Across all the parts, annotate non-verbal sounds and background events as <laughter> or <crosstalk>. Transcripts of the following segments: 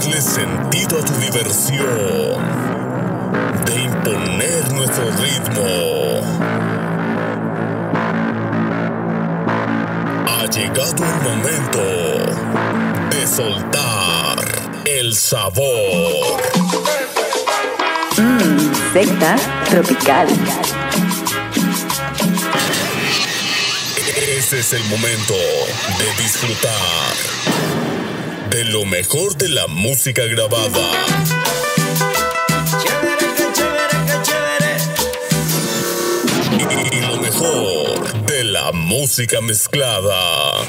darle sentido a tu diversión, de imponer nuestro ritmo. Ha llegado el momento de soltar el sabor. Mmm, secta tropical. Ese es el momento de disfrutar de lo mejor de la música grabada. Y lo mejor de la música mezclada.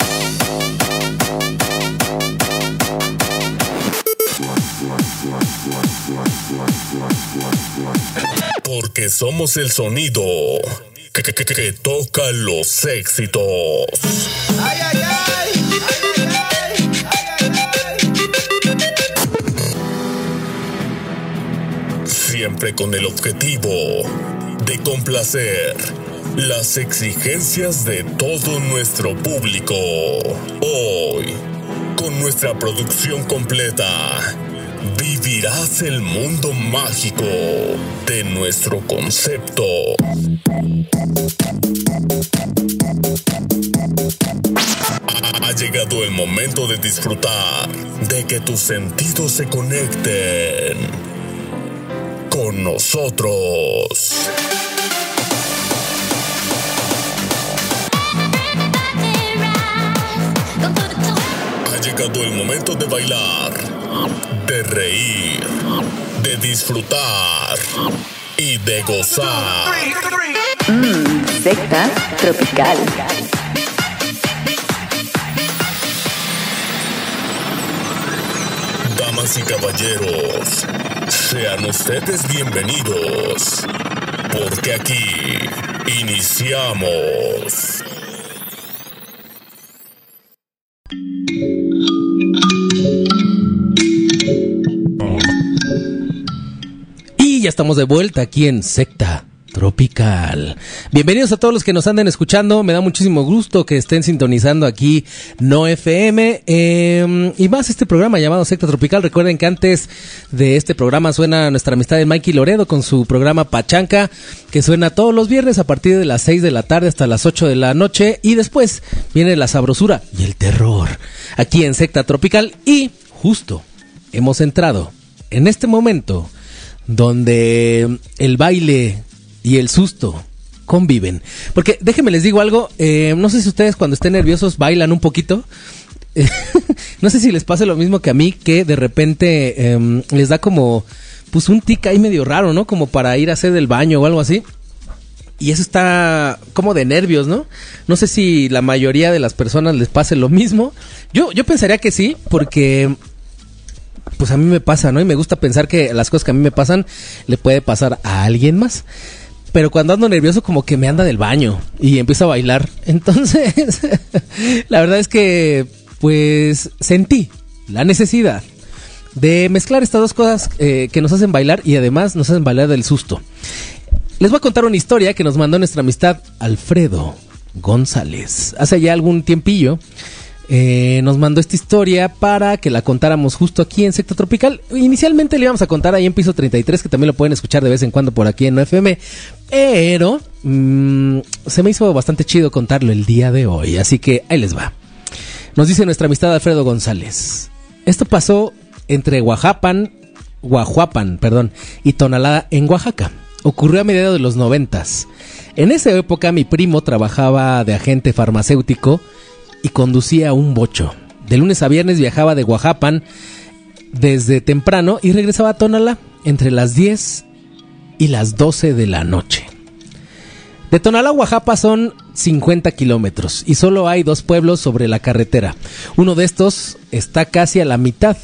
Porque somos el sonido que, que- que- que toca los éxitos. Con el objetivo de complacer las exigencias de todo nuestro público. Hoy, con nuestra producción completa, vivirás el mundo mágico de nuestro concepto. Ha llegado el momento de disfrutar, de que tus sentidos se conecten con nosotros. Ha llegado el momento de bailar, de reír, de disfrutar y de gozar. Mmm, secta tropical. Damas y caballeros, sean ustedes bienvenidos, porque aquí iniciamos. Y ya estamos de vuelta aquí en Secta Tropical. Bienvenidos a todos los que nos anden escuchando. Me da muchísimo gusto que estén sintonizando aquí No FM. eh, y más este programa llamado Secta Tropical. Recuerden que antes de este programa suena nuestra amistad de Mikey Loredo con su programa Pachanca, que suena todos los viernes a partir de las 6 de la tarde hasta las 8 de la noche. Y después viene la sabrosura y el terror aquí en Secta Tropical. Y justo hemos entrado en este momento donde el baile y el susto conviven. Porque déjenme les digo algo, eh, no sé si ustedes cuando estén nerviosos bailan un poquito. <laughs> no sé si les pasa lo mismo que a mí, que de repente em, les da como, pues un tic ahí medio raro, ¿no? Como para ir a hacer del baño o algo así. Y eso está como de nervios, ¿no? No sé si la mayoría de las personas les pase lo mismo. Yo, yo pensaría que sí, porque pues a mí me pasa, ¿no? Y me gusta pensar que las cosas que a mí me pasan le puede pasar a alguien más. Pero cuando ando nervioso como que me anda del baño y empiezo a bailar. <laughs> Entonces, la verdad es que pues sentí la necesidad de mezclar estas dos cosas eh, que nos hacen bailar y además nos hacen bailar del susto. Les voy a contar una historia que nos mandó nuestra amistad Alfredo González. Hace ya algún tiempillo eh, nos mandó esta historia para que la contáramos justo aquí en Secta Tropical. Inicialmente le íbamos a contar ahí en piso 33, que también lo pueden escuchar de vez en cuando por aquí en FM. Pero mm, se me hizo bastante chido contarlo el día de hoy, así que ahí les va. Nos dice nuestra amistad Alfredo González. Esto pasó entre Oaxapan, perdón, y Tonalá en Oaxaca. Ocurrió a mediados de los noventas. En esa época mi primo trabajaba de agente farmacéutico y conducía un bocho. De lunes a viernes viajaba de Oaxapan desde temprano y regresaba a Tonalá entre las 10 y las 12 de la noche. De Tonalá a Oaxaca son 50 kilómetros y solo hay dos pueblos sobre la carretera. Uno de estos está casi a la mitad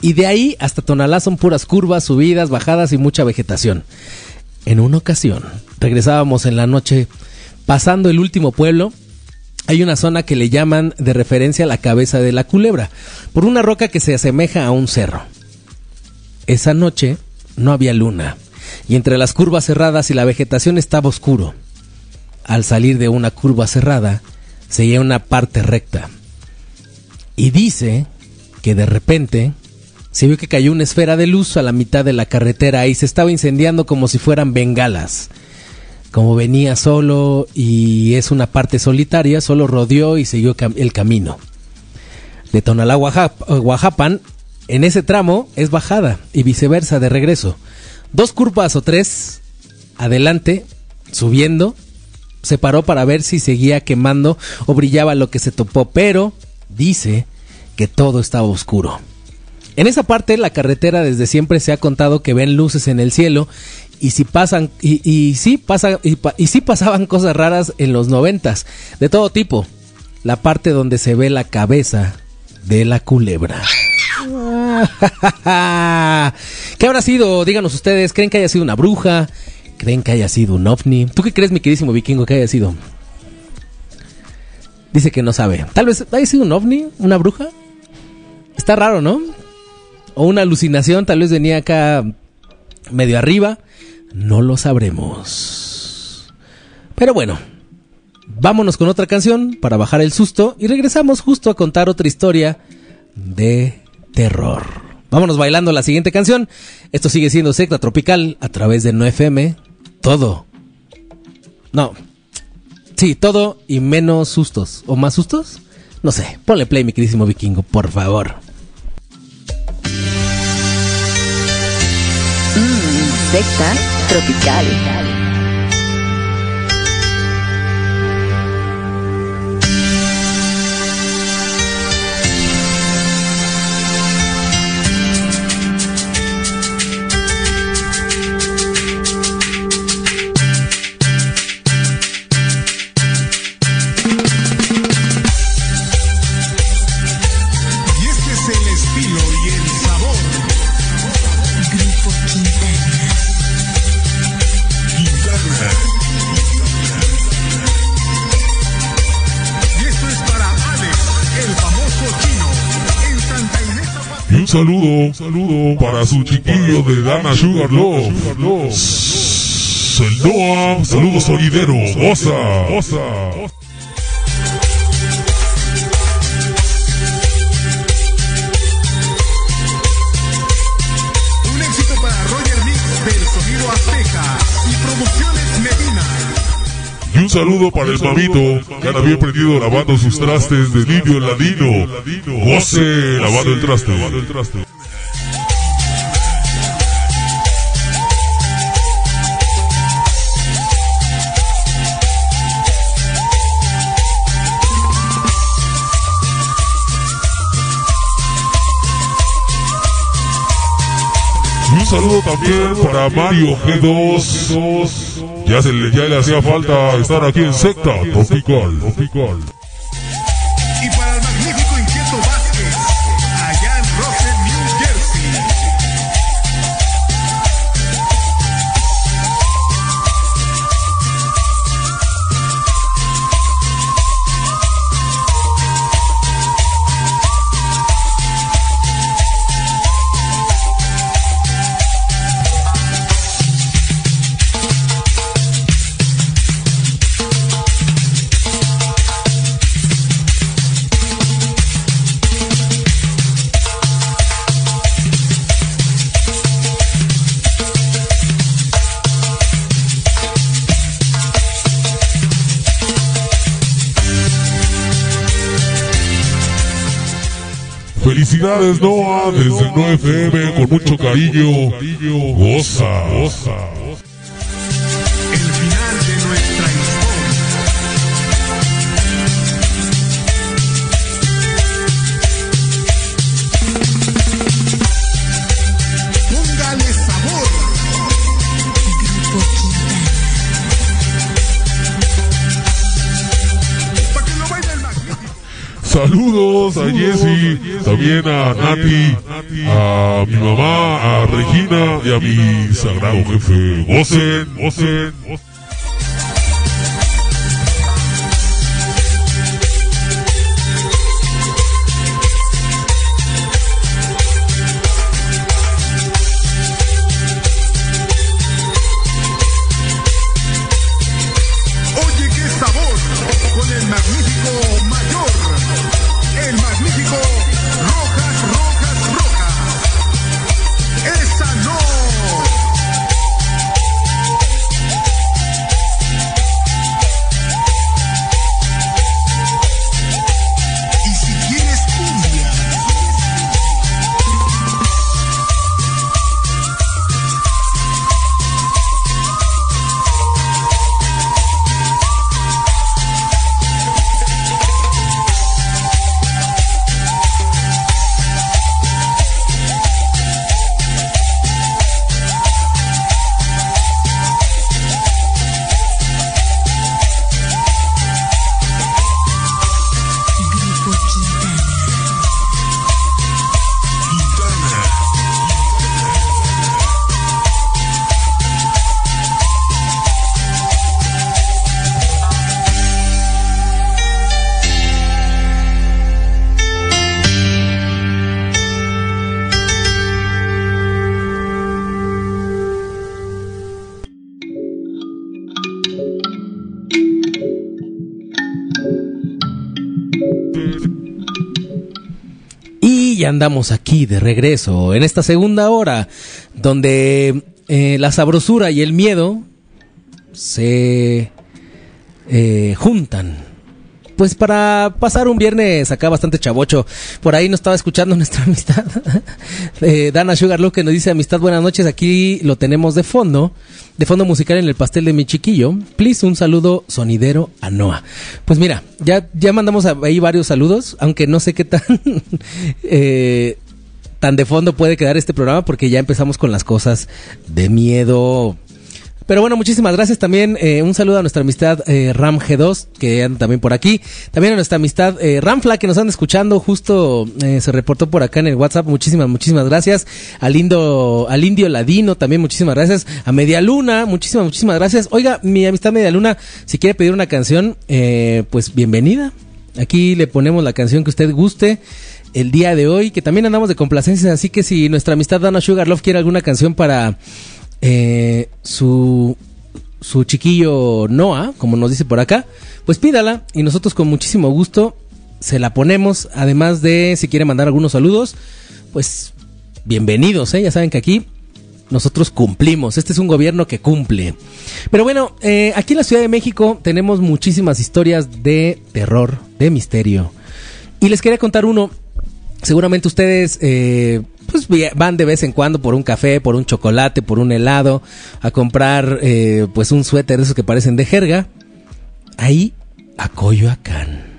y de ahí hasta Tonalá son puras curvas, subidas, bajadas y mucha vegetación. En una ocasión, regresábamos en la noche pasando el último pueblo hay una zona que le llaman de referencia la cabeza de la culebra, por una roca que se asemeja a un cerro. Esa noche no había luna, y entre las curvas cerradas y la vegetación estaba oscuro. Al salir de una curva cerrada, seguía una parte recta. Y dice que de repente se vio que cayó una esfera de luz a la mitad de la carretera y se estaba incendiando como si fueran bengalas. Como venía solo y es una parte solitaria, solo rodeó y siguió el camino. De Tonalá Oaxapan, en ese tramo es bajada y viceversa de regreso. Dos curvas o tres adelante, subiendo, se paró para ver si seguía quemando o brillaba lo que se topó, pero dice que todo estaba oscuro. En esa parte la carretera desde siempre se ha contado que ven luces en el cielo y si pasan y, y y, pasaban cosas raras en los noventas de todo tipo. La parte donde se ve la cabeza de la culebra. <laughs> ¿Qué habrá sido? Díganos ustedes, ¿creen que haya sido una bruja? ¿Creen que haya sido un ovni? ¿Tú qué crees, mi queridísimo vikingo, que haya sido? Dice que no sabe. Tal vez haya sido un ovni, una bruja. Está raro, ¿no? O una alucinación, tal vez venía acá medio arriba. No lo sabremos. Pero bueno, vámonos con otra canción para bajar el susto y regresamos justo a contar otra historia de terror. Vámonos bailando la siguiente canción. Esto sigue siendo Secta Tropical a través de No FM. Todo. No. Sí, todo y menos sustos. ¿O más sustos? No sé. Ponle play, mi queridísimo vikingo, por favor. Mmm, secta tropical. Saludo, saludo para su chiquillo de Dana Sugar Love. Noah, saludos sonidero, osa, osa. Un saludo para el mamito que anda bien prendido lavando sus trastes de niño ladino. José lavando el traste. Saludo también para Mario G2 ya, se le, ya le hacía falta estar aquí en secta tropical. Felicidades Noah desde 9FM con mucho cariño. Goza, goza. Saludos a Jessy, también a Nati, a mi mamá, a Regina y a mi sagrado jefe. Gosen, gosen. Andamos aquí de regreso en esta segunda hora donde eh, la sabrosura y el miedo se eh, juntan. Pues para pasar un viernes acá bastante chavocho. Por ahí nos estaba escuchando <laughs> nuestra amistad. eh, Dana Sugarloaf que nos dice amistad, buenas noches. Aquí lo tenemos de fondo. De fondo musical en el pastel de mi chiquillo. Please, un saludo sonidero a Noah. Pues mira, ya, ya mandamos ahí varios saludos. Aunque no sé qué tan... <laughs> eh, tan de fondo puede quedar este programa porque ya empezamos con las cosas de miedo. Pero bueno, muchísimas gracias también. Eh, un saludo a nuestra amistad eh, Ram G2, que anda también por aquí. También a nuestra amistad eh, Ramfla, que nos anda escuchando. Justo eh, se reportó por acá en el WhatsApp. Muchísimas, muchísimas gracias. Al, Indo, al Indio Ladino, también muchísimas gracias. A Media Luna, muchísimas, muchísimas gracias. Oiga, mi amistad Media Luna, si quiere pedir una canción, eh, pues bienvenida. Aquí le ponemos la canción que usted guste el día de hoy, que también andamos de complacencias, así que si nuestra amistad Dana Sugarloaf quiere alguna canción para eh, su, su chiquillo Noah, como nos dice por acá, pues pídala y nosotros con muchísimo gusto se la ponemos, además de si quiere mandar algunos saludos, pues bienvenidos, ¿eh? ya saben que aquí nosotros cumplimos. Este es un gobierno que cumple. Pero bueno, eh, aquí en la Ciudad de México tenemos muchísimas historias de terror, de misterio. Y les quería contar uno. Seguramente ustedes eh, pues van de vez en cuando por un café, por un chocolate, por un helado, a comprar eh, pues un suéter de esos que parecen de jerga. Ahí a Coyoacán.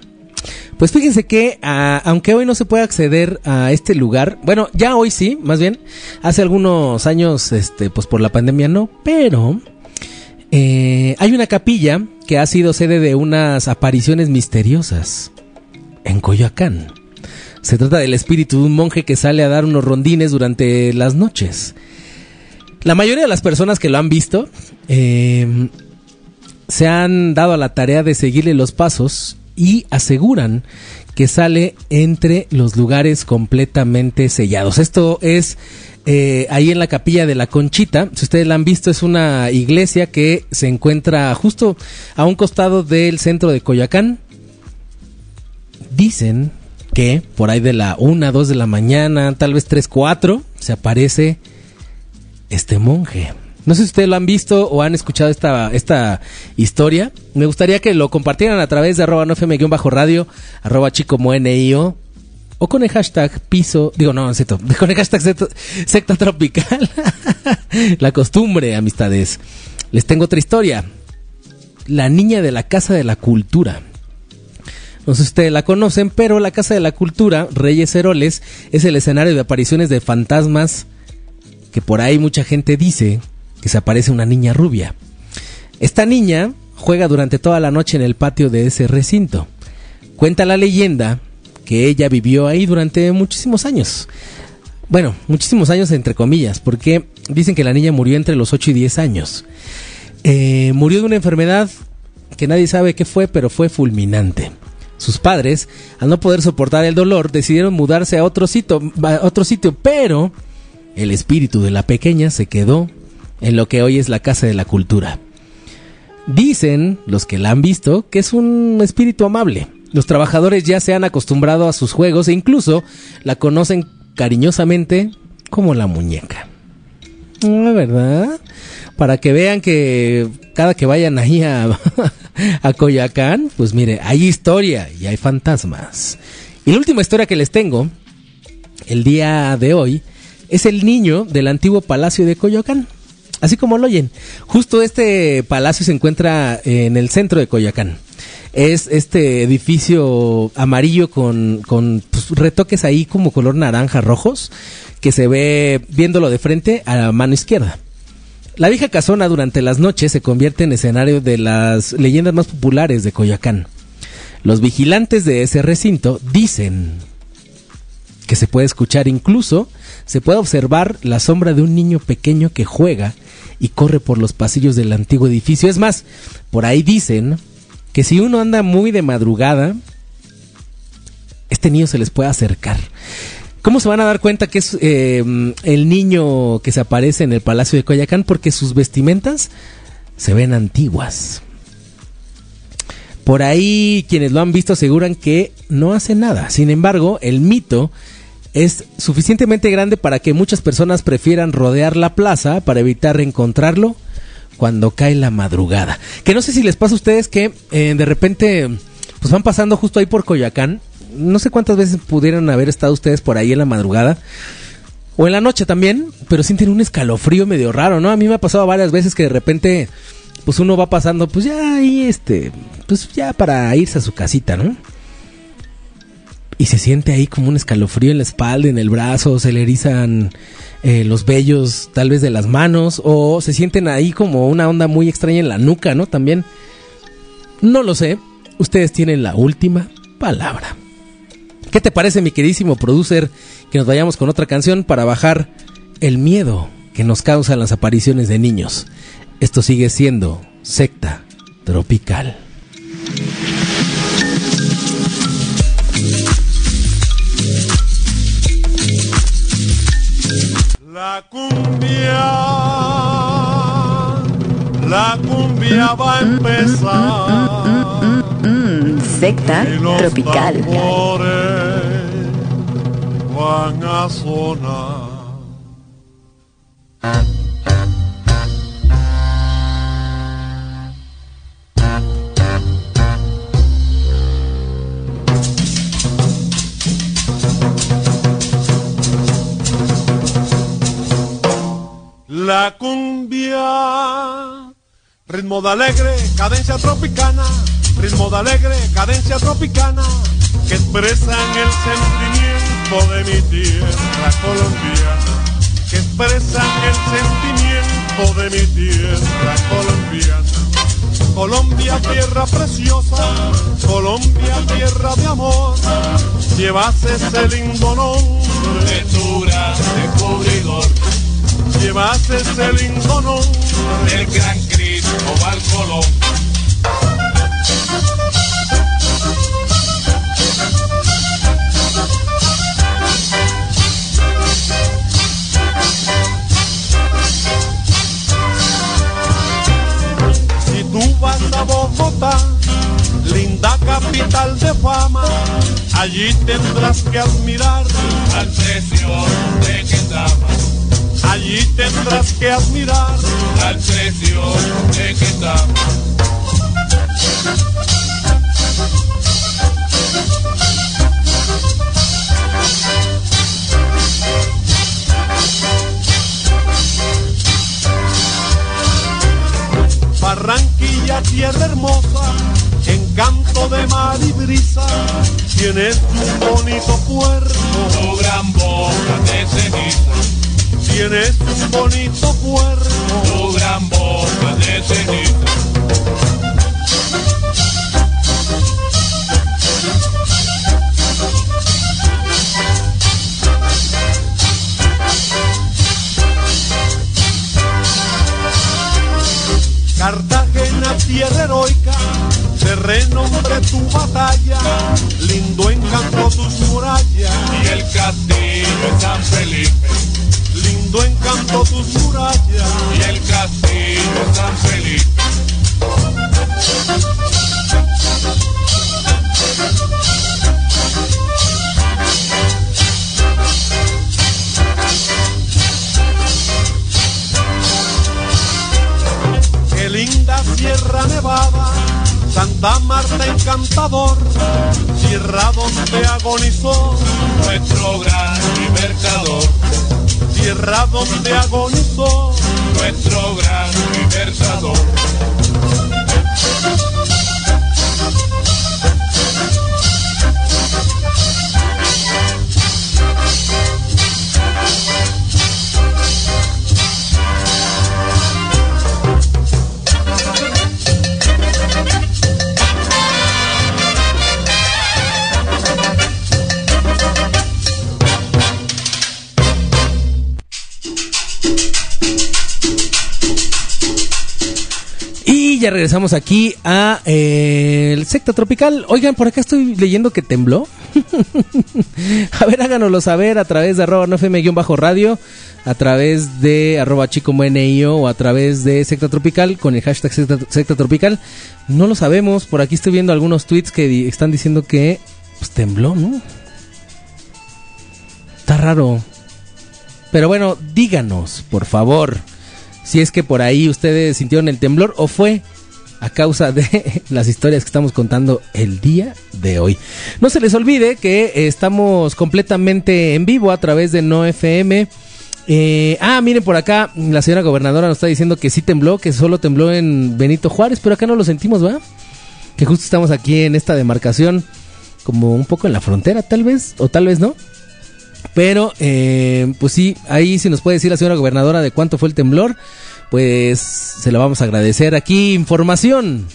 Pues fíjense que a- aunque hoy no se puede acceder a este lugar, bueno, ya hoy sí, más bien, hace algunos años, este, pues por la pandemia no, pero eh, hay una capilla que ha sido sede de unas apariciones misteriosas en Coyoacán. Se trata del espíritu de un monje que sale a dar unos rondines durante las noches. La mayoría de las personas que lo han visto eh, se han dado a la tarea de seguirle los pasos y aseguran que sale entre los lugares completamente sellados. Esto es eh, ahí en la capilla de la Conchita. Si ustedes la han visto, es una iglesia que se encuentra justo a un costado del centro de Coyoacán. Dicen que por ahí de la 1, 2 de la mañana, tal vez 3, 4, se aparece este monje. No sé si ustedes lo han visto o han escuchado esta, esta historia. Me gustaría que lo compartieran a través de arroba no radio arroba chico NIO, o con el hashtag piso, digo no, no <laughs> con el hashtag secta tropical. <laughs> la costumbre, amistades. Les tengo otra historia. La niña de la Casa de la Cultura. No sé si ustedes la conocen, pero la Casa de la Cultura, Reyes Heroles, es el escenario de apariciones de fantasmas que por ahí mucha gente dice que se aparece una niña rubia. Esta niña juega durante toda la noche en el patio de ese recinto. Cuenta la leyenda que ella vivió ahí durante muchísimos años. Bueno, muchísimos años entre comillas, porque dicen que la niña murió entre los 8 y 10 años. Eh, murió de una enfermedad que nadie sabe qué fue, pero fue fulminante. Sus padres, al no poder soportar el dolor, decidieron mudarse a otro sitio, a otro sitio, pero el espíritu de la pequeña se quedó en lo que hoy es la Casa de la Cultura. Dicen los que la han visto que es un espíritu amable. Los trabajadores ya se han acostumbrado a sus juegos e incluso la conocen cariñosamente como la muñeca. Ah, ¿Verdad? Para que vean que cada que vayan ahí a, <laughs> a Coyoacán, pues mire, hay historia y hay fantasmas. Y la última historia que les tengo, el día de hoy, es el niño del antiguo palacio de Coyoacán. Así como lo oyen. Justo este palacio se encuentra en el centro de Coyoacán. Es este edificio amarillo con, con pues, retoques ahí como color naranja rojos que se ve viéndolo de frente a la mano izquierda. La vieja casona durante las noches se convierte en escenario de las leyendas más populares de Coyoacán. Los vigilantes de ese recinto dicen que se puede escuchar incluso, se puede observar la sombra de un niño pequeño que juega y corre por los pasillos del antiguo edificio. Es más, por ahí dicen que si uno anda muy de madrugada, este niño se les puede acercar. ¿Cómo se van a dar cuenta que es eh, el niño que se aparece en el Palacio de Coyacán? Porque sus vestimentas se ven antiguas. Por ahí quienes lo han visto aseguran que no hace nada. Sin embargo, el mito es suficientemente grande para que muchas personas prefieran rodear la plaza para evitar encontrarlo cuando cae la madrugada. Que no sé si les pasa a ustedes que eh, de repente pues van pasando justo ahí por Coyoacán. No sé cuántas veces pudieran haber estado ustedes por ahí en la madrugada. O en la noche también, pero sienten un escalofrío medio raro, ¿no? A mí me ha pasado varias veces que de repente, pues uno va pasando, pues ya ahí, este, pues ya para irse a su casita, ¿no? Y se siente ahí como un escalofrío en la espalda, en el brazo, se le erizan eh, los vellos tal vez de las manos, o se sienten ahí como una onda muy extraña en la nuca, ¿no? También. No lo sé, ustedes tienen la última palabra. ¿Qué te parece, mi queridísimo producer, que nos vayamos con otra canción para bajar el miedo que nos causan las apariciones de niños? Esto sigue siendo secta tropical. La cumbia, la cumbia va a empezar. Secta tropical. La cumbia, ritmo de alegre, cadencia tropicana, ritmo de alegre, cadencia tropicana, que expresan el sentimiento de mi tierra colombiana, que expresan el sentimiento de mi tierra colombiana. Colombia, tierra preciosa, Colombia, tierra de amor, llevas ese lindo nombre de tu gran descubridor. Llevas ese lindo nombre del gran Cristóbal Colón. Si tú vas a Bogotá, linda capital de fama, allí tendrás que admirar al precioso de Quetama. Allí tendrás que admirar al precioso de Quetama. Tierra hermosa, encanto de mar y brisa, tienes un bonito puerto, tu gran boca de ceniza. Tienes un bonito puerto, tu gran boca de ceniza. Renombre tu batalla, lindo encanto tus murallas y el castillo de San Felipe. Lindo encanto tus murallas y el castillo de San Felipe. Santa Marta encantador, tierra donde agonizó nuestro gran libertador. Tierra donde agonizó nuestro gran libertador. Ya regresamos aquí a eh, el secta tropical. Oigan, por acá estoy leyendo que tembló. <laughs> a ver, háganoslo saber a través de arroba no bajo radio, a través de arroba chico MNIO o a través de secta tropical con el hashtag secta, tropical. No lo sabemos. Por aquí estoy viendo algunos tweets que están diciendo que pues, tembló, ¿no? Está raro. Pero bueno, díganos, por favor, si es que por ahí ustedes sintieron el temblor o fue a causa de <laughs> las historias que estamos contando el día de hoy. No se les olvide que estamos completamente en vivo a través de No FM. Eh, ah, miren por acá, la señora gobernadora nos está diciendo que sí tembló, que solo tembló en Benito Juárez, pero acá no lo sentimos, ¿va? Que justo estamos aquí en esta demarcación, como un poco en la frontera, tal vez, o tal vez no. Pero, eh, pues sí, ahí sí nos puede decir la señora gobernadora de cuánto fue el temblor pues se lo vamos a agradecer. Aquí información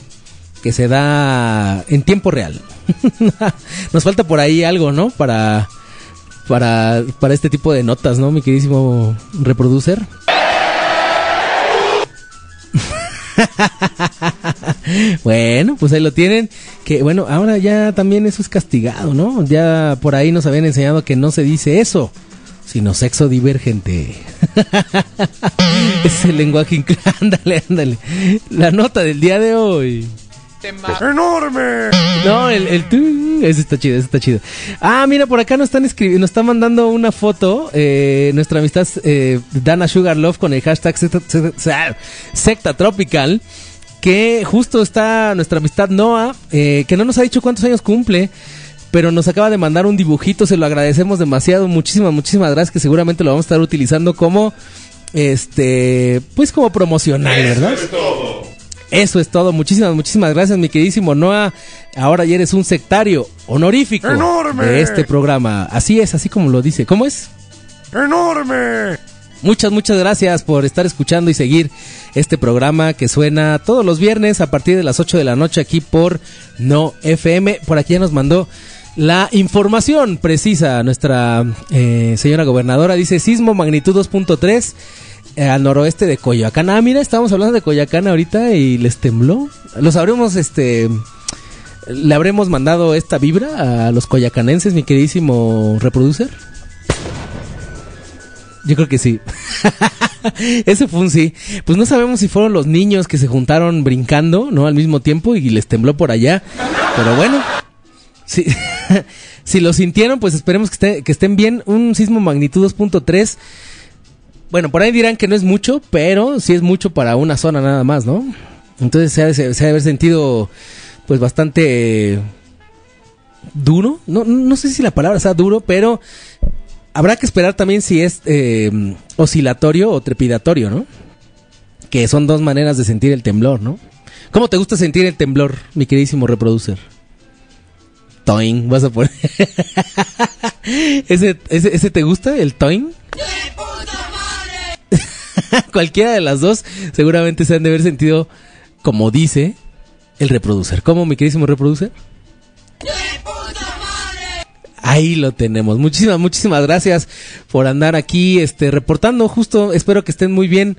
que se da en tiempo real. <laughs> Nos falta por ahí algo, ¿no? Para, para, para este tipo de notas, ¿no, mi queridísimo reproducer? <laughs> bueno, pues ahí lo tienen. Que bueno, ahora ya también eso es castigado, ¿no? Ya por ahí nos habían enseñado que no se dice eso sino sexo divergente. <laughs> es el lenguaje. <laughs> Ándale, ándale. La nota del día de hoy. ¡Enorme! No, el, el ese está chido, ese está chido. Ah, mira, por acá nos están escribiendo, nos están mandando una foto, eh, nuestra amistad eh, Dana Sugar Love con el hashtag secta, tropical, que justo está nuestra amistad Noah, eh, que no nos ha dicho cuántos años cumple, pero nos acaba de mandar un dibujito, se lo agradecemos demasiado, muchísimas, muchísimas gracias, que seguramente lo vamos a estar utilizando como, este, pues como promocional, ¿verdad? Eso es todo. Eso es todo, muchísimas, muchísimas gracias, mi queridísimo Noah. Ahora ya eres un sectario honorífico ¡Enorme! de este programa. Así es, así como lo dice. ¿Cómo es? ¡Enorme! Muchas, muchas gracias por estar escuchando y seguir este programa que suena todos los viernes a partir de las 8 de la noche aquí por No FM. Por aquí ya nos mandó la información precisa, nuestra eh, señora gobernadora dice sismo magnitud 2.3 eh, al noroeste de Coyoacán. Ah, mira, estábamos hablando de Coyoacán ahorita y les tembló. Los habremos, este, le habremos mandado esta vibra a los coyacanenses, mi queridísimo reproducer. Yo creo que sí. <laughs> Ese fue un sí. Pues no sabemos si fueron los niños que se juntaron brincando, ¿no? Al mismo tiempo y les tembló por allá. Pero bueno, si, <laughs> si lo sintieron, pues esperemos que, estén bien. Un sismo magnitud 2.3. Bueno, por ahí dirán que no es mucho, pero sí es mucho para una zona nada más, ¿no? Entonces se ha, de haber sentido pues bastante duro. No, no sé si la palabra sea duro, pero habrá que esperar también si es eh, oscilatorio o trepidatorio, ¿no? Que son dos maneras de sentir el temblor, ¿no? ¿Cómo te gusta sentir el temblor, mi queridísimo reproducer? Toing, vas a poner. <laughs> ¿Ese, ese, te gusta, el Toing? <laughs> Cualquiera de las dos seguramente se han de haber sentido, como dice, el reproducer. ¿Cómo, mi queridísimo reproducer? Ahí lo tenemos. Muchísimas, muchísimas gracias por andar aquí, este, reportando. Justo, espero que estén muy bien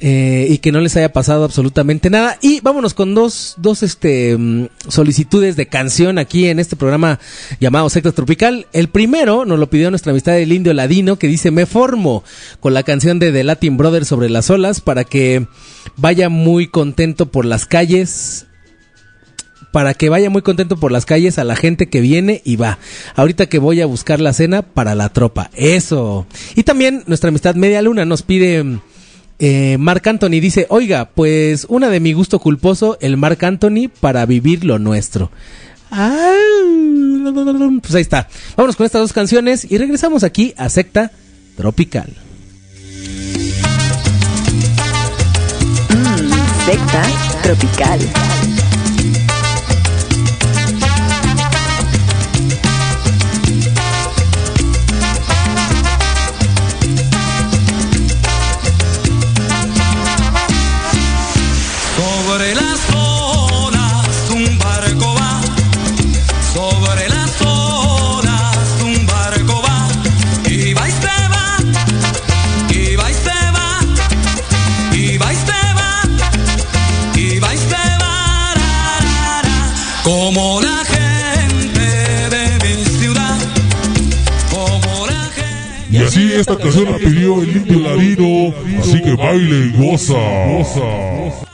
eh, y que no les haya pasado absolutamente nada. Y vámonos con dos, dos este, mm, solicitudes de canción aquí en este programa llamado Secta Tropical. El primero nos lo pidió nuestra amistad del Indio Ladino que dice Me formo con la canción de The Latin Brothers sobre las olas para que vaya muy contento por las calles para que vaya muy contento por las calles a la gente que viene y va. Ahorita que voy a buscar la cena para la tropa. Eso. Y también nuestra amistad Media Luna nos pide eh, Mark Anthony dice, oiga, pues una de mi gusto culposo, el Mark Anthony para vivir lo nuestro. Ah, pues ahí está. Vámonos con estas dos canciones y regresamos aquí a Secta Tropical. Secta Tropical. Y goza.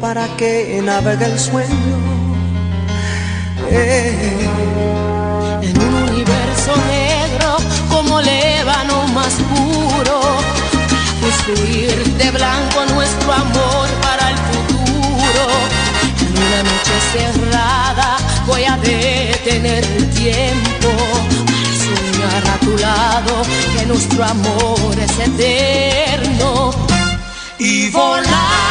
Para que navegue el sueño. Eh. En un universo negro como el ébano más puro, construir de blanco nuestro amor para el futuro. En una noche cerrada voy a detener el tiempo soñar a tu lado que nuestro amor es eterno y volar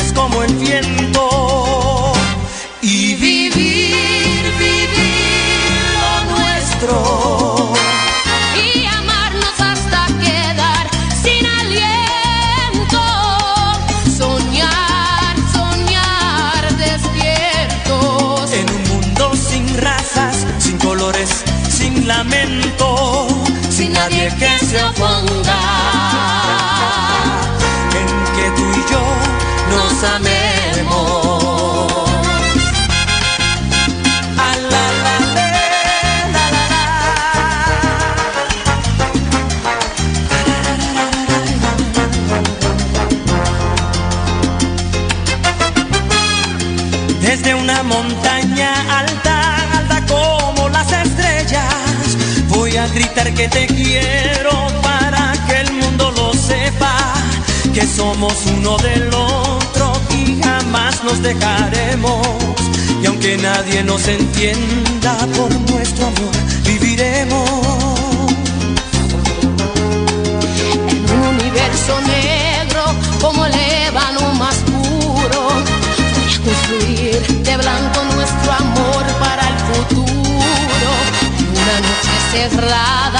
libres como el viento. Y vivir, vivir lo nuestro. y amarnos hasta quedar sin aliento. Soñar, soñar despiertos. En un mundo sin razas, sin colores, sin lamento, sin nadie que se oponga. Que te quiero para que el mundo lo sepa, que somos uno del otro y jamás nos dejaremos. Y aunque nadie nos entienda por nuestro amor, viviremos. En un universo negro como el ébano más puro. Voy construir de blanco nuestro amor para el futuro. Una noche cerrada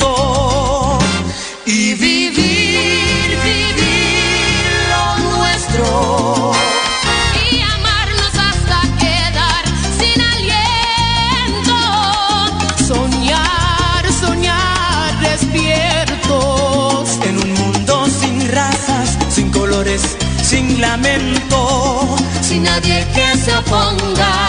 Que se oponga.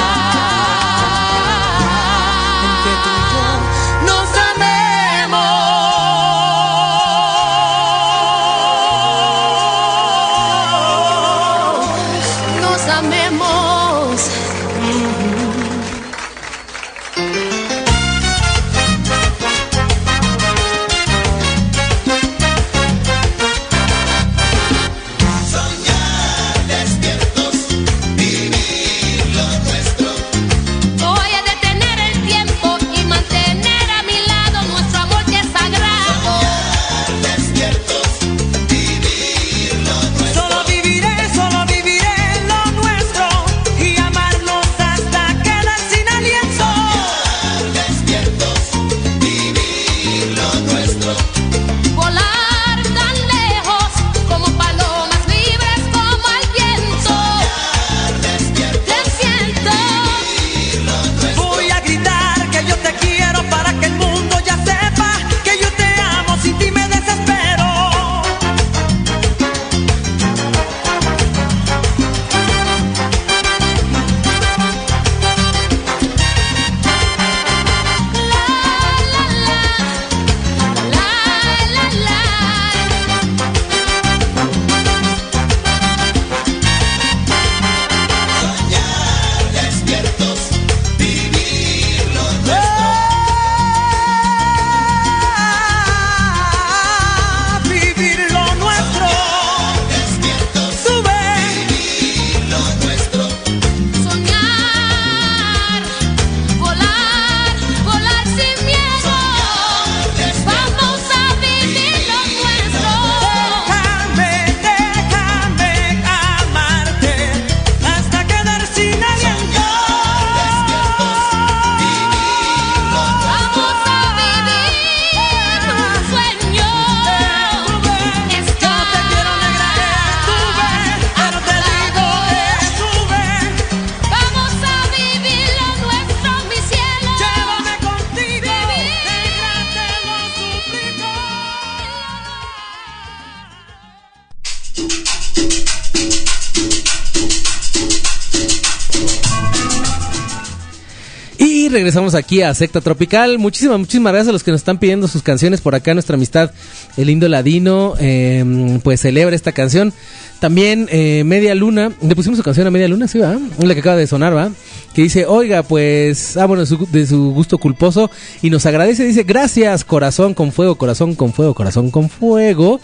Regresamos aquí a Secta Tropical. Muchísimas, muchísimas gracias a los que nos están pidiendo sus canciones por acá. Nuestra amistad, el Indo Ladino, eh, pues celebra esta canción. También eh, Media Luna, le pusimos su canción a Media Luna, sí, va. La que acaba de sonar, va. Que dice, oiga, pues, ah, bueno, de su gusto culposo. Y nos agradece, dice, gracias, corazón con fuego, corazón con fuego, corazón con fuego.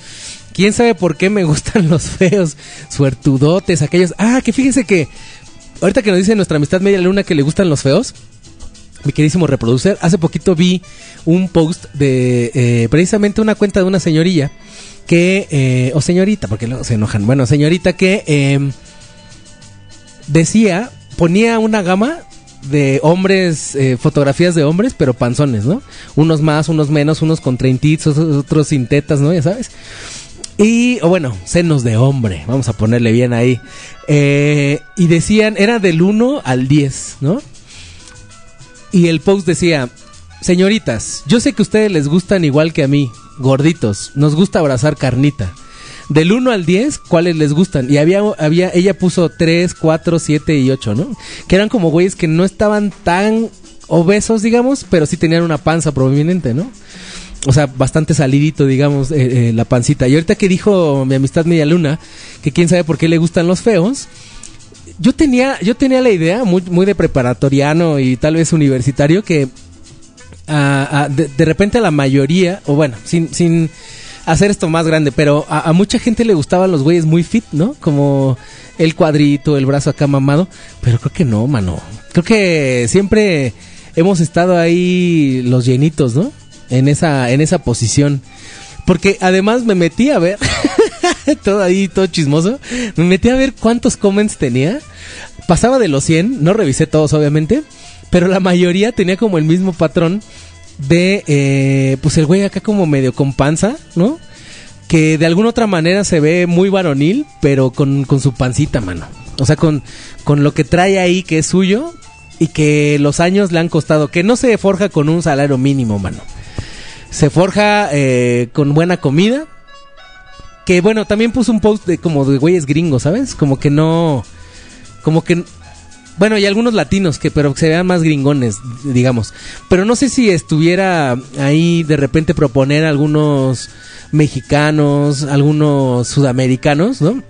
¿Quién sabe por qué me <laughs> gustan los feos? Suertudotes, aquellos. Ah, que fíjense que ahorita que nos dice nuestra amistad Media Luna que le gustan los feos, mi queridísimo reproducer, hace poquito vi un post de eh, precisamente una cuenta de una señorilla que, eh, o señorita, porque luego se enojan, bueno, señorita que eh, decía, ponía una gama de hombres, eh, fotografías de hombres, pero panzones, ¿no? Unos más, unos menos, unos con treintits, otros sin tetas, ¿no? Ya sabes. Y, o bueno, senos de hombre, vamos a ponerle bien ahí. Y decían, era del 1 al 10, ¿no? Y el post decía, señoritas, yo sé que a ustedes les gustan igual que a mí, gorditos, nos gusta abrazar carnita. Del 1 al 10, ¿cuáles les gustan? Y había, había, ella puso 3, 4, 7 y 8, ¿no? Que eran como güeyes que no estaban tan obesos, digamos, pero sí tenían una panza prominente, ¿no? O sea, bastante salidito, digamos, eh, eh, la pancita. Y ahorita que dijo mi amistad Media Luna, que quién sabe por qué le gustan los feos, yo tenía, yo tenía la idea, muy, muy de preparatoriano y tal vez universitario, que ah, ah, de, repente a la mayoría, o bueno, sin, sin hacer esto más grande, pero a, a mucha gente le gustaban los güeyes muy fit, ¿no? Como el cuadrito, el brazo acá mamado, pero creo que no, mano. Creo que siempre hemos estado ahí los llenitos, ¿no? En esa, en esa posición. Porque además me metí a ver, <laughs> <laughs> todo ahí, todo chismoso, me metí a ver cuántos comments tenía. Pasaba de los 100, no revisé todos obviamente, pero la mayoría tenía como el mismo patrón de, eh, pues el güey acá como medio con panza, ¿no? Que de alguna otra manera se ve muy varonil, pero con, con su pancita, mano. O sea, con, con lo que trae ahí que es suyo y que los años le han costado, que no se forja con un salario mínimo, mano. Se forja eh, con buena comida. Que bueno, también puso un post de como de güeyes gringos, ¿sabes? Como que no. Como que. Bueno, y algunos latinos que, pero que se vean más gringones, digamos. Pero no sé si estuviera ahí de repente proponer algunos mexicanos, algunos sudamericanos, ¿no?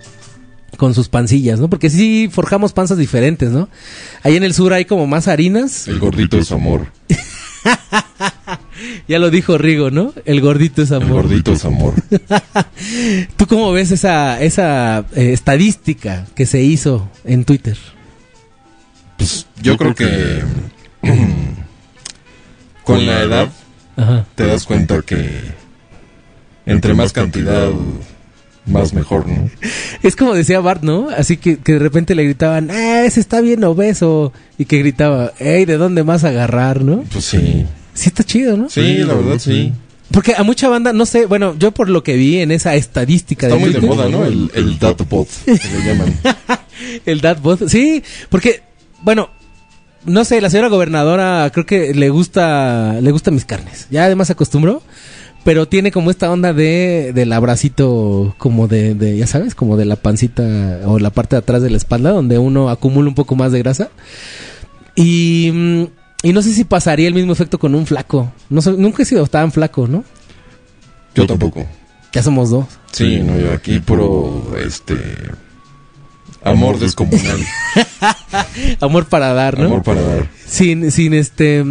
Con sus pancillas, ¿no? Porque sí forjamos panzas diferentes, ¿no? Ahí en el sur hay como más harinas. El gordito es amor. <laughs> Ya lo dijo Rigo, ¿no? El gordito es El amor. gordito es amor. <laughs> ¿Tú cómo ves esa, esa eh, estadística que se hizo en Twitter? Pues yo creo que <clears throat> con la edad Ajá. te das cuenta que entre más cantidad, más mejor, ¿no? <laughs> Es como decía Bart, ¿no? Así que, que de repente le gritaban, ¡ah, ese está bien obeso! Y que gritaba, ¡ey, ¿de dónde más agarrar, no? Pues sí. Sí está chido, ¿no? Sí, la verdad sí. Porque a mucha banda, no sé, bueno, yo por lo que vi en esa estadística Está muy de moda, ¿no? El, el datapod, que le llaman. <laughs> El Datbot. Sí, porque, bueno, no sé, la señora gobernadora creo que le gusta, le gustan mis carnes. Ya además se acostumbró, pero tiene como esta onda de, del abracito, como de, de, ya sabes, como de la pancita o la parte de atrás de la espalda, donde uno acumula un poco más de grasa. Y, mm, y no sé si pasaría el mismo efecto con un flaco. No sé, nunca he sido tan flaco, ¿no? Yo tampoco. Ya somos dos. Sí, no, yo aquí puro, este... <laughs> Amor descomunal. <laughs> Amor para dar, ¿no? Amor para dar. Sin, sin este,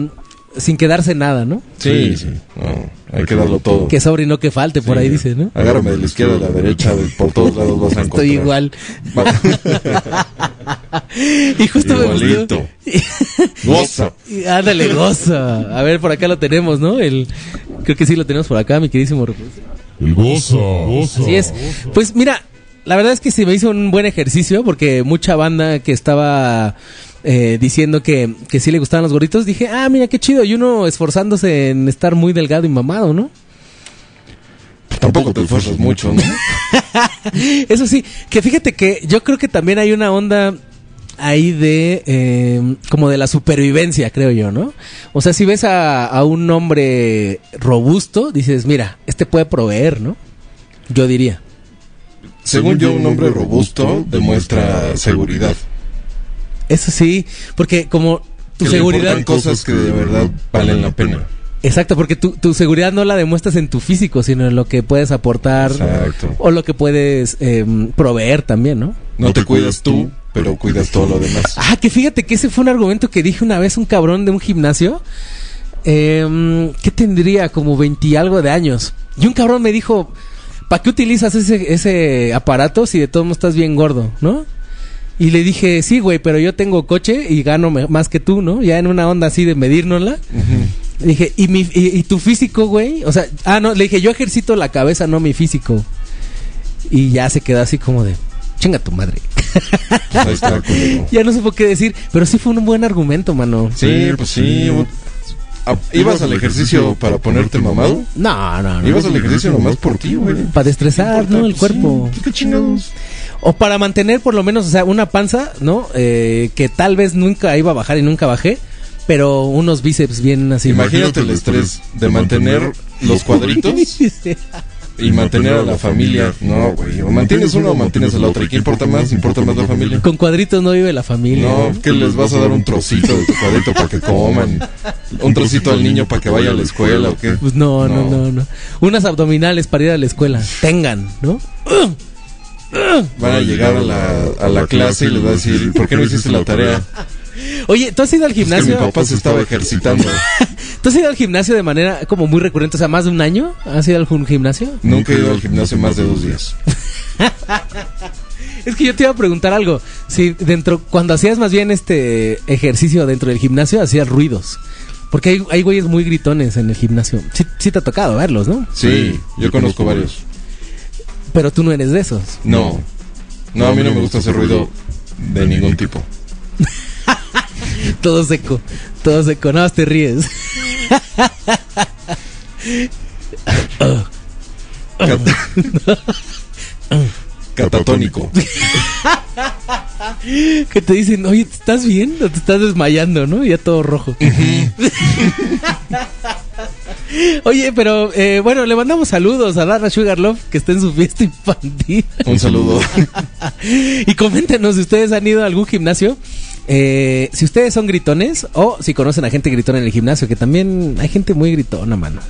sin quedarse nada, ¿no? Sí, sí. No, hay que darlo todo. Que sobre y no que falte, por ahí dice, ¿no? Agárrame de la izquierda a la derecha, de- por todos lados vas a encontrar. Estoy igual. <laughs> y justo me gustó. Igualito. <laughs> Goza. Ándale, goza. A ver, por acá lo tenemos, ¿no? El, creo que sí lo tenemos por acá, mi queridísimo. El goza, goza. Así es. Pues mira, la verdad es que se me hizo un buen ejercicio porque mucha banda que estaba eh, diciendo que, que sí le gustaban los gorditos, dije, ah, mira qué chido. Y uno esforzándose en estar muy delgado y mamado, ¿no? Tampoco te esfuerzas mucho, ¿no? <laughs> Eso sí, que fíjate que yo creo que también hay una onda ahí de eh, como de la supervivencia, creo yo, ¿no? O sea, si ves a, a un hombre robusto, dices, mira, este puede proveer, ¿no? Yo diría. Según yo, un hombre robusto demuestra seguridad. Eso sí, porque como tu Que seguridad. importan cosas que de verdad valen la pena. Exacto, porque tu, tu seguridad no la demuestras en tu físico, sino en lo que puedes aportar Exacto. o lo que puedes em, proveer también, ¿no? No te cuidas tú, pero cuidas todo lo demás. Ah, que fíjate que ese fue un argumento que dije una vez un cabrón de un gimnasio. Eh, ¿Qué tendría? Como 20 y algo de años. Y un cabrón me dijo, ¿para qué utilizas ese, ese aparato si de todos modos estás bien gordo, no? Y le dije, sí, güey, pero yo tengo coche y gano más que tú, ¿no? Ya en una onda así de medírnosla. Le Dije, ¿y, mi, y, y tu físico, güey? O sea, ah, no, le dije, yo ejercito la cabeza, no mi físico. Y ya se quedó así como de, chinga tu madre. Ahí está, <laughs> culero. Ya no supo qué decir, pero sí fue un buen argumento, mano. Sí, pues sí. Ah, ¿Ibas al ejercicio para ponerte mamado? No, no, no. Ibas al ejercicio nomás por ti, güey. Para destresar, ¿no? El cuerpo. Sí, ¿Qué chingados? O para mantener por lo menos, o sea, una panza, ¿no? Eh, que tal vez nunca iba a bajar y nunca bajé, pero unos bíceps bien así. Imagínate el estrés de mantener los cuadritos <laughs> y mantener a la familia. No, güey. O mantienes uno o mantienes a la otra. ¿Y qué importa más? Importa más la familia. Con cuadritos no vive la familia. No, que les vas a dar un trocito de tu cuadrito para que coman. Un trocito al niño para que vaya a la escuela o qué. Pues no, no, No. no, no. Unas abdominales para ir a la escuela. Tengan, ¿no? Van a llegar a la, a la clase y les va a decir, ¿por qué no hiciste la tarea? Oye, ¿tú has ido al Es que mi gimnasio? papá se estaba ejercitando. <laughs> ¿Tú has ido al gimnasio de manera como muy recurrente? O sea, más de un año. ¿Has ido al gimnasio? Nunca he ido al gimnasio más de dos días. <laughs> Es que yo te iba a preguntar algo. Si dentro, cuando hacías más bien este ejercicio dentro del gimnasio, hacías ruidos. Porque hay, hay güeyes muy gritones en el gimnasio. Sí, sí te ha tocado verlos, ¿no? Sí, yo conozco varios. Pero tú no eres de esos. No, no, a mí no me gusta hacer ruido de ningún tipo. <laughs> Todo seco. Todo seco. Nada más te ríes. Cat- <laughs> <laughs> Catatónico. que te dicen, oye, ¿te estás bien? O te estás desmayando, ¿no? Ya todo rojo. Oye, pero eh, bueno, le mandamos saludos a Dara Sugarlove, que está en su fiesta infantil. Un saludo. <laughs> y coméntenos si ustedes han ido a algún gimnasio. eh, si ustedes son gritones o si conocen a gente gritona en el gimnasio, que también hay gente muy gritona, mano.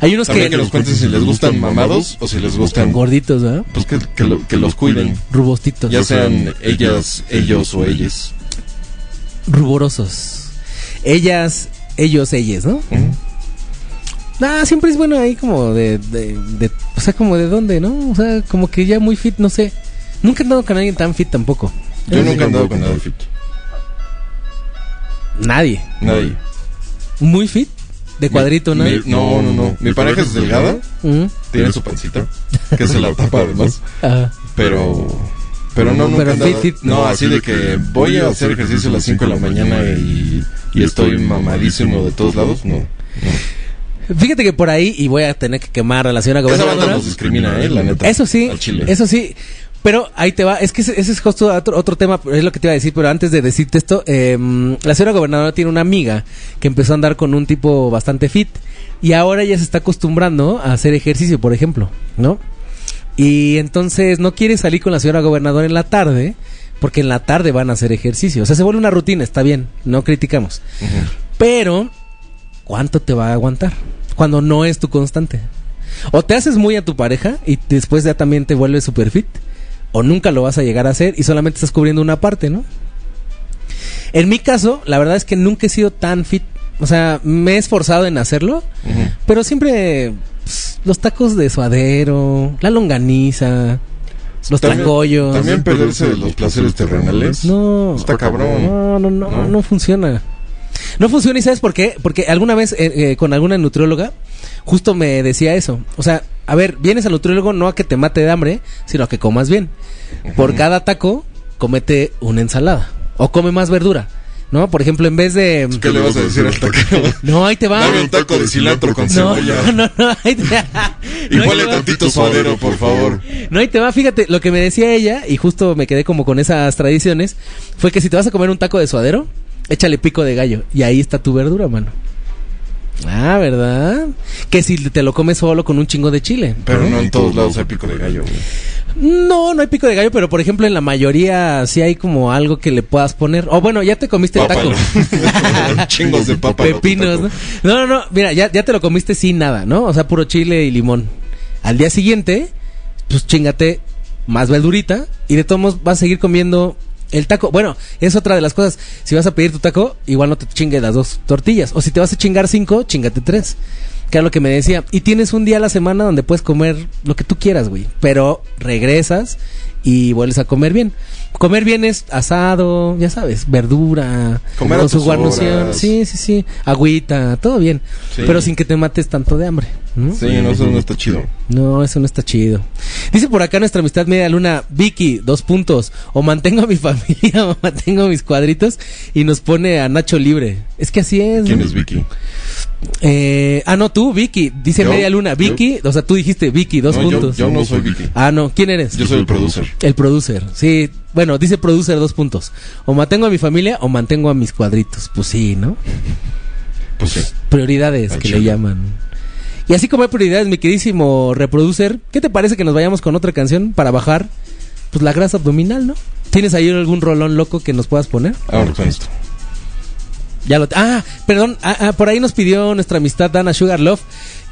Hay unos que, que nos cuenten si les gustan mamados o si les gustan... gorditos, ¿verdad? Pues que, que, lo- que los cuiden. Rubostitos. Ya sean ellas, ellos o ellas. ruborosos. Ellas, ellos, ellas, ¿no? Ujú. Ah, siempre es bueno ahí como de, de, de- o sea, como de dónde, ¿no? O sea, como que ya muy fit, no sé. Nunca he andado con alguien tan fit tampoco. Yo nunca he andado con nada fit. Nadie. Nadie. Muy fit, de cuadrito, ¿no? Mi- no, no, no. Mi pareja es delgada, tiene su pancita, que se la <laughs> tapa además. Ajá. Pero. Pero no, nunca Pero he andado- fit, fit. No, así de que voy a hacer ejercicio a las 5 de la mañana y, y estoy mamadísimo de todos lados. No. no. Fíjate que por ahí, y voy a tener que quemar a la señora Esa banda nos discrimina, eh, la neta. Eso sí, Al chile. eso sí. Pero ahí te va, es que ese, ese es justo otro, otro tema, es lo que te iba a decir, pero antes de decirte esto, em, la señora gobernadora tiene una amiga que empezó a andar con un tipo bastante fit y ahora ella se está acostumbrando a hacer ejercicio, por ejemplo, ¿no? Y entonces no quiere salir con la señora gobernadora en la tarde, porque en la tarde van a hacer ejercicio. O sea, se vuelve una rutina, está bien, no criticamos. Pero, ¿cuánto te va a aguantar? Cuando no es tu constante. O te haces muy a tu pareja y después ya también te vuelves super fit. O nunca lo vas a llegar a hacer y solamente estás cubriendo una parte, ¿no? En mi caso, la verdad es que nunca he sido tan fit. O sea, me he esforzado en hacerlo, pero siempre pues, los tacos de suadero, la longaniza, los También- tlacoyos. También perderse de los placeres terrenales. No. Está cabrón. No, no, no, ¿No? no, funciona. No funciona y ¿sabes por qué? Porque alguna vez eh, eh, con alguna nutrióloga justo me decía eso. O sea, a ver, vienes al nutriólogo no a que te mate de hambre, sino a que comas bien. Por cada taco, comete una ensalada. O come más verdura. ¿No? Por ejemplo, en vez de... ¿Qué le vas a decir al? <laughs> No, ahí te va. Dame un taco de cilantro con No, cebolla. no, no, no, ahí te, Y ponle va. tantito suadero, por favor. No, ahí te va, fíjate, lo que me decía ella, y justo me quedé como con esas tradiciones, fue que si te vas a comer un taco de suadero, échale pico de gallo, y ahí está tu verdura, mano. Ah, ¿verdad? Que si te lo comes solo con un chingo de chile. Pero no en todos lados hay pico de gallo, güey. No, no hay pico de gallo, pero por ejemplo en la mayoría sí hay como algo que le puedas poner. O bueno, ya te comiste el taco. <laughs> Chingos de papa. Pepinos, ¿no? No, no, no, mira, ya, ya te lo comiste sin nada, ¿no? O sea, puro chile y limón. Al día siguiente, pues chingate más verdurita y de todos modos vas a seguir comiendo el taco. Bueno, es otra de las cosas. Si vas a pedir tu taco, igual no te chingue las dos tortillas. O si te vas a chingar cinco, chingate tres. Que era lo que me decía. Y tienes un día a la semana donde puedes comer lo que tú quieras, güey. Pero regresas y vuelves a comer bien. Comer bien es asado, ya sabes, verdura, Comer con su guarnición. Sí, sí, sí. Agüita, todo bien. Sí. Pero sin que te mates tanto de hambre. ¿No? Sí, no, eso no está chido. No, eso no está chido. Dice por acá nuestra amistad media luna, Vicky, dos puntos. O mantengo a mi <laughs> familia o mantengo mis cuadritos y nos pone a Nacho libre. Es que así es. ¿Quién es Vicky? Eh, ah, no, tú, Vicky. Dice ¿Yo? media luna. Vicky, o sea, tú dijiste Vicky, dos No, yo- puntos. yo no soy Vicky. Ah, no, ¿quién eres? Yo soy el producer. El producer, sí. Bueno, dice producer dos puntos. O mantengo a mi familia o mantengo a mis cuadritos. Pues sí, ¿no? Pues sí. Prioridades que le llaman. Y así como hay prioridades, mi queridísimo reproducer, ¿qué te parece que nos vayamos con otra canción para bajar pues la grasa abdominal, ¿no? ¿Tienes ahí algún rolón loco que nos puedas poner? Ahora con esto. Ya lo Ah, perdón, ah, ah, por ahí nos pidió nuestra amistad Dana Sugar Love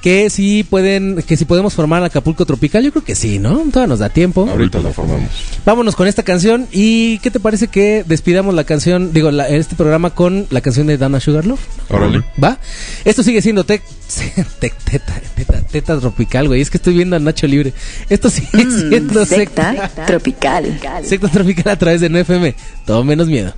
que si pueden que si podemos formar Acapulco Tropical, yo creo que sí, ¿no? Todavía nos da tiempo. Ahorita la formamos. Vámonos con esta canción y ¿qué te parece que despidamos la canción, digo, la- este programa con la canción de Dana Sugar Love? Órale. ¿Va? Esto sigue siendo tec, <laughs> tec- teta, teta, teta tropical, güey. Es que estoy viendo a Nacho Libre. Esto sigue Mm, siendo secta secta, tropical. secta tropical a través de 9FM. Todo menos miedo.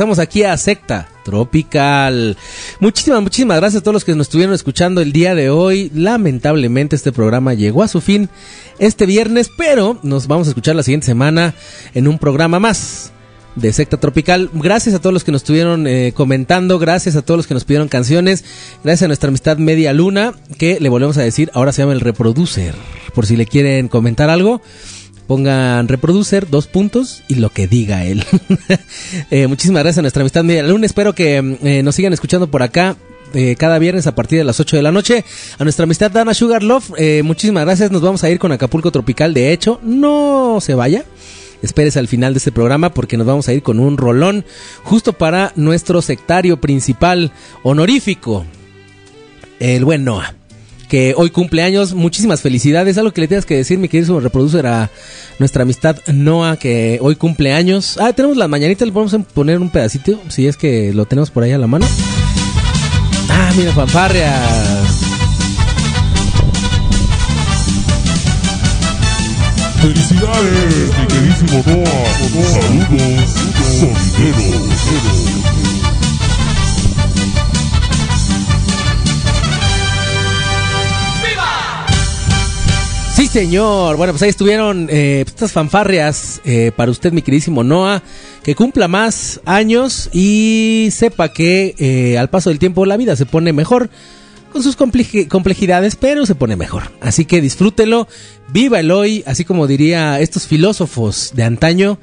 Regresamos aquí a Secta Tropical. Muchísimas, muchísimas gracias a todos los que nos estuvieron escuchando el día de hoy. Lamentablemente este programa llegó a su fin este viernes, pero nos vamos a escuchar la siguiente semana en un programa más de Secta Tropical. Gracias a todos los que nos estuvieron eh, comentando, gracias a todos los que nos pidieron canciones, gracias a nuestra amistad Media Luna, que le volvemos a decir, ahora se llama el Reproducer, por si le quieren comentar algo. Pongan reproducer, dos puntos y lo que diga él. <laughs> Eh, muchísimas gracias a nuestra amistad Media Luna. Espero que eh, nos sigan escuchando por acá eh, cada viernes a partir de las 8 de la noche. A nuestra amistad Dana Sugar muchísimas gracias. Nos vamos a ir con Acapulco Tropical. De hecho, no se vaya. Espérese al final de este programa porque nos vamos a ir con un rolón justo para nuestro sectario principal honorífico, el buen Noah. Que hoy cumple años, muchísimas felicidades. Algo que le tengas que decir, mi querido reproducer, a nuestra amistad Noah, que hoy cumple años. Ah, tenemos las mañanitas, le podemos poner un pedacito, si es que lo tenemos por ahí a la mano. Ah, mira, fanfarrias. ¡Felicidades, mi queridísimo Noah! ¡Saludos, sonideros! Señor. Bueno, pues ahí estuvieron eh, estas fanfarrias eh, para usted, mi queridísimo Noah. Que cumpla más años y sepa que eh, al paso del tiempo la vida se pone mejor. Con sus compleji- complejidades, pero se pone mejor. Así que disfrútelo, viva el hoy, así como diría estos filósofos de antaño.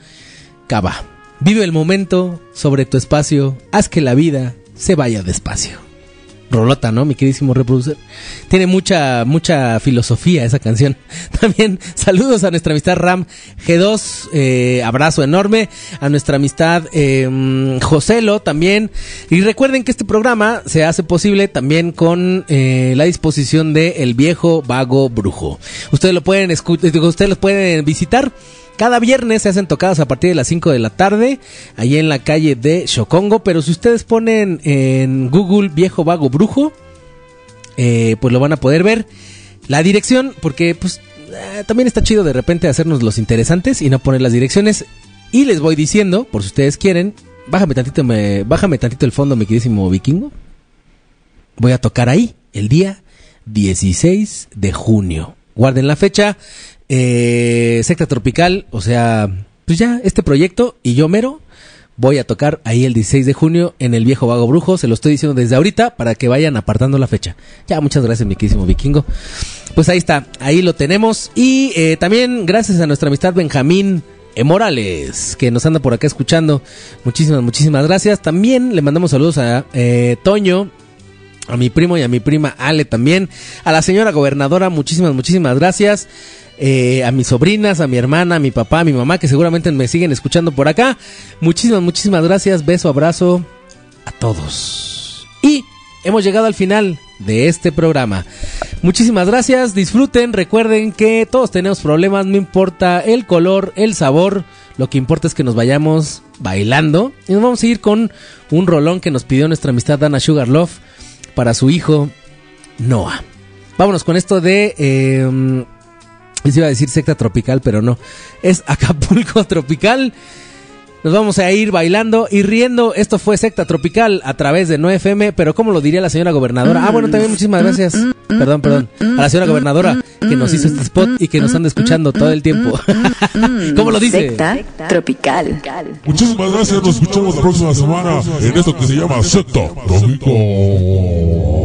Cava, vive el momento sobre tu espacio, haz que la vida se vaya despacio. Rolota, ¿no? Mi queridísimo reproducer. Tiene mucha, mucha filosofía esa canción. <laughs> También saludos a nuestra amistad Ram G2, eh, abrazo enorme. A nuestra amistad eh, Joselo también. Y recuerden que este programa se hace posible también con eh, la disposición de El Viejo Vago Brujo. Ustedes lo pueden escuchar, ustedes los pueden visitar. Cada viernes se hacen tocadas a partir de las 5 de la tarde, ahí en la calle de Chocongo. Pero si ustedes ponen en Google Viejo Vago Brujo, eh, pues lo van a poder ver. La dirección, porque pues eh, también está chido de repente hacernos los interesantes y no poner las direcciones. Y les voy diciendo, por si ustedes quieren, bájame tantito, me, bájame tantito el fondo, mi queridísimo vikingo. Voy a tocar ahí el día 16 de junio. Guarden la fecha. Eh, secta Tropical, o sea, pues ya este proyecto y yo mero voy a tocar ahí el 16 de junio en el viejo vago brujo. Se lo estoy diciendo desde ahorita para que vayan apartando la fecha. Ya, muchas gracias, mi queridísimo vikingo. Pues ahí está, ahí lo tenemos. Y eh, también gracias a nuestra amistad Benjamín. Morales, que nos anda por acá escuchando. Muchísimas, muchísimas gracias. También le mandamos saludos a eh, Toño, a mi primo y a mi prima Ale también, a la señora gobernadora, muchísimas, muchísimas gracias. Eh, a mis sobrinas, a mi hermana, a mi papá, a mi mamá, que seguramente me siguen escuchando por acá. Muchísimas, muchísimas gracias. Beso, abrazo a todos. Y hemos llegado al final de este programa. Muchísimas gracias, disfruten, recuerden que todos tenemos problemas, no importa el color, el sabor, lo que importa es que nos vayamos bailando. Y nos vamos a ir con un rolón que nos pidió nuestra amistad Dana Sugarloaf para su hijo Noah. Vámonos con esto de... Eh, les iba a decir secta tropical, pero no. Es Acapulco <laughs> tropical. Nos vamos a ir bailando y riendo. Esto fue secta tropical a través de 9FM, pero como lo diría la señora gobernadora. Ah, bueno, también muchísimas gracias. Perdón, perdón. A la señora gobernadora que nos hizo este spot y que nos anda escuchando todo el tiempo. <laughs> ¿Cómo lo dice? Secta tropical. Muchísimas gracias, nos escuchamos la próxima semana en esto que se llama Secta Tropical.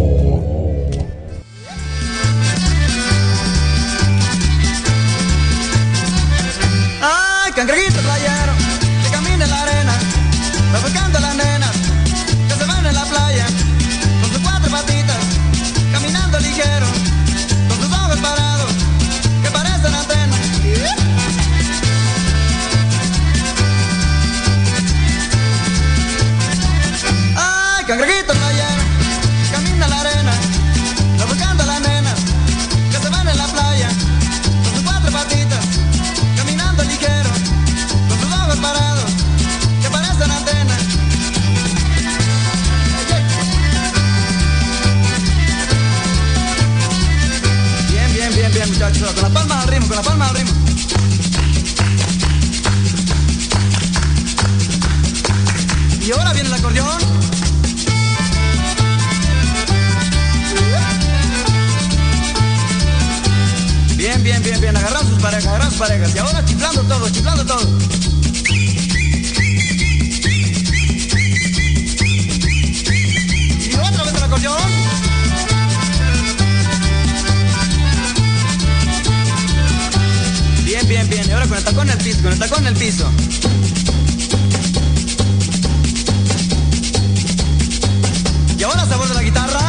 muchachos, con la palma al ritmo, con la palma al ritmo. Y ahora viene el acordeón. Bien, bien, bien, bien. Agarran sus parejas, agarran sus parejas. Y ahora chiflando todo, chiflando todo. Y otra vez el acordeón. Bien, bien, bien. Y ahora con el piso, con el tacón en el piso. Y ahora sabor de la guitarra.